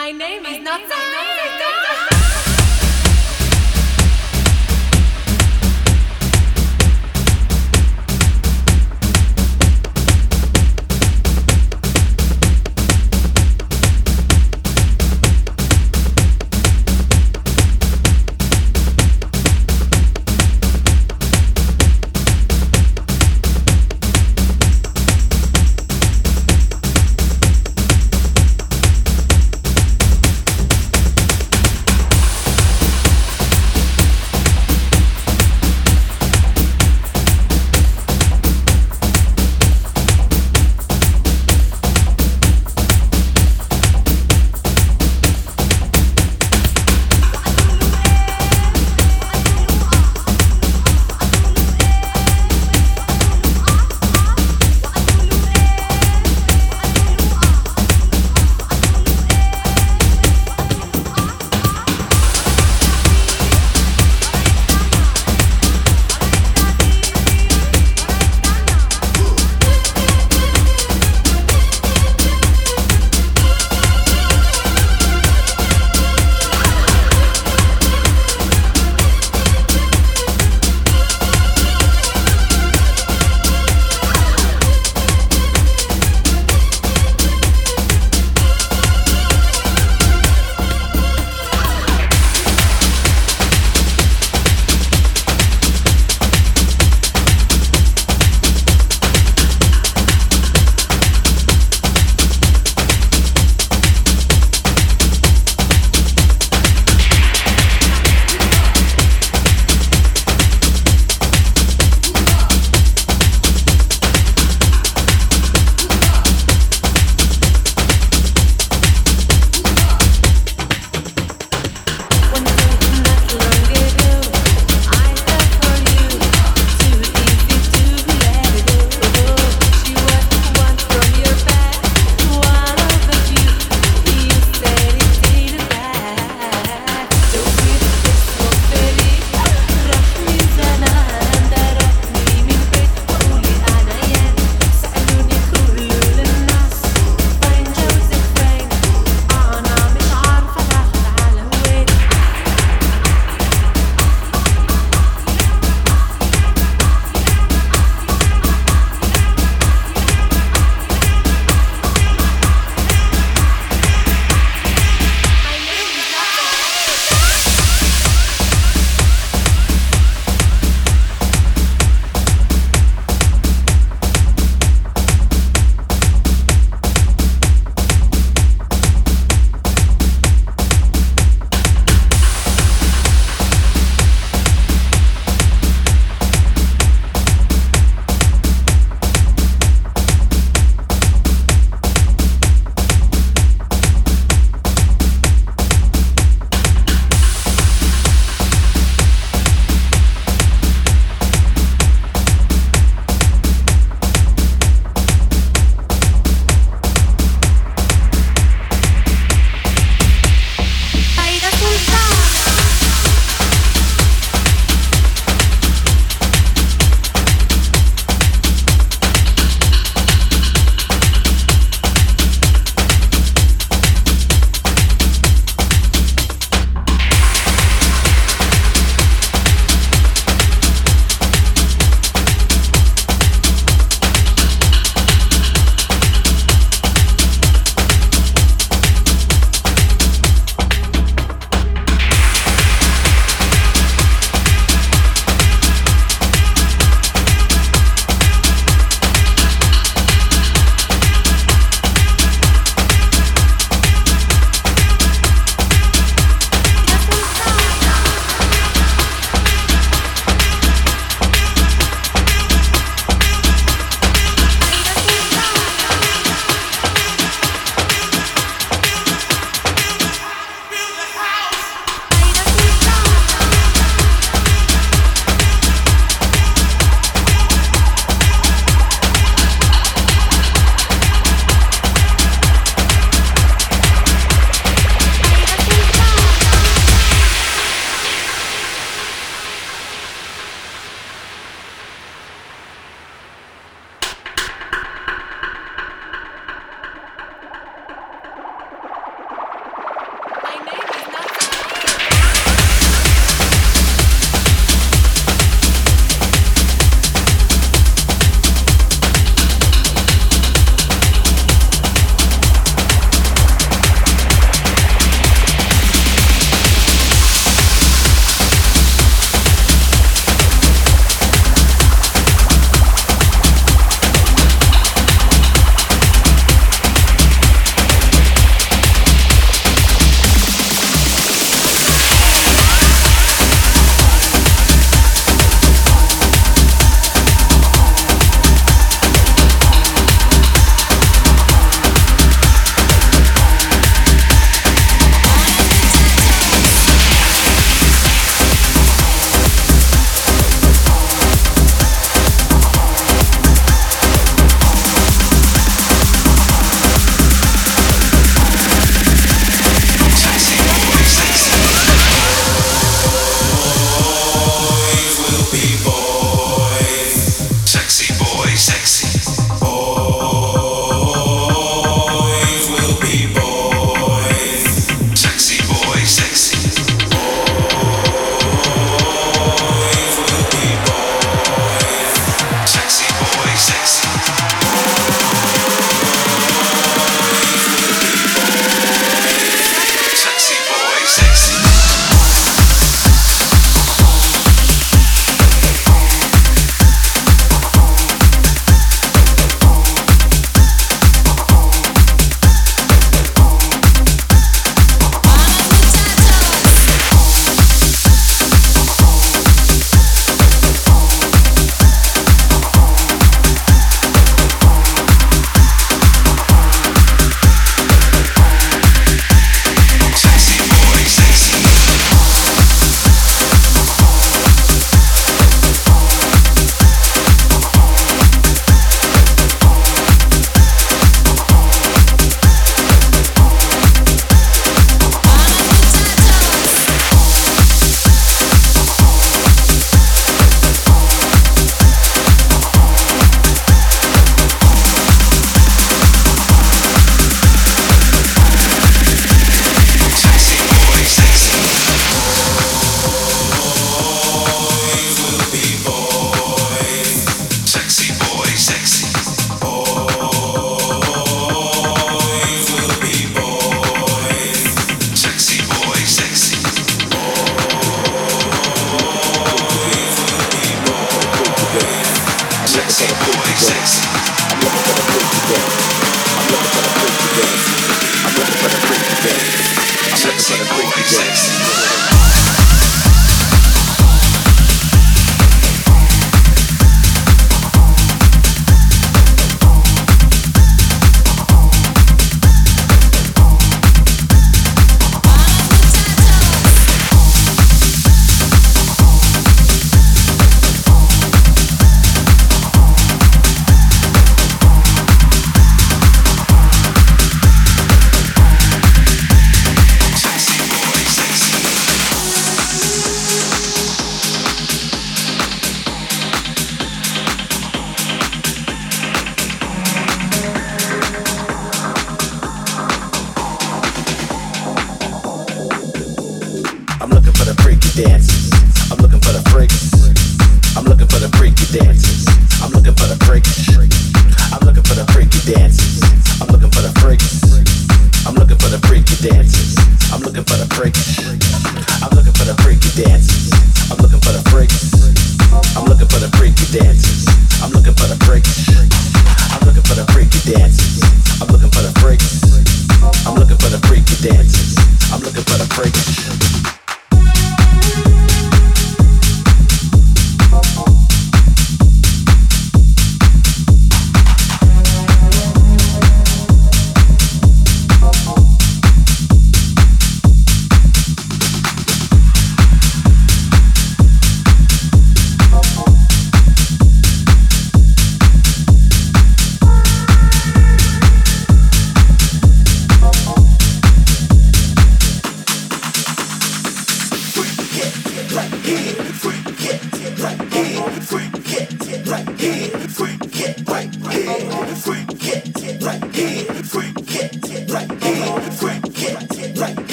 My name is name not Zara.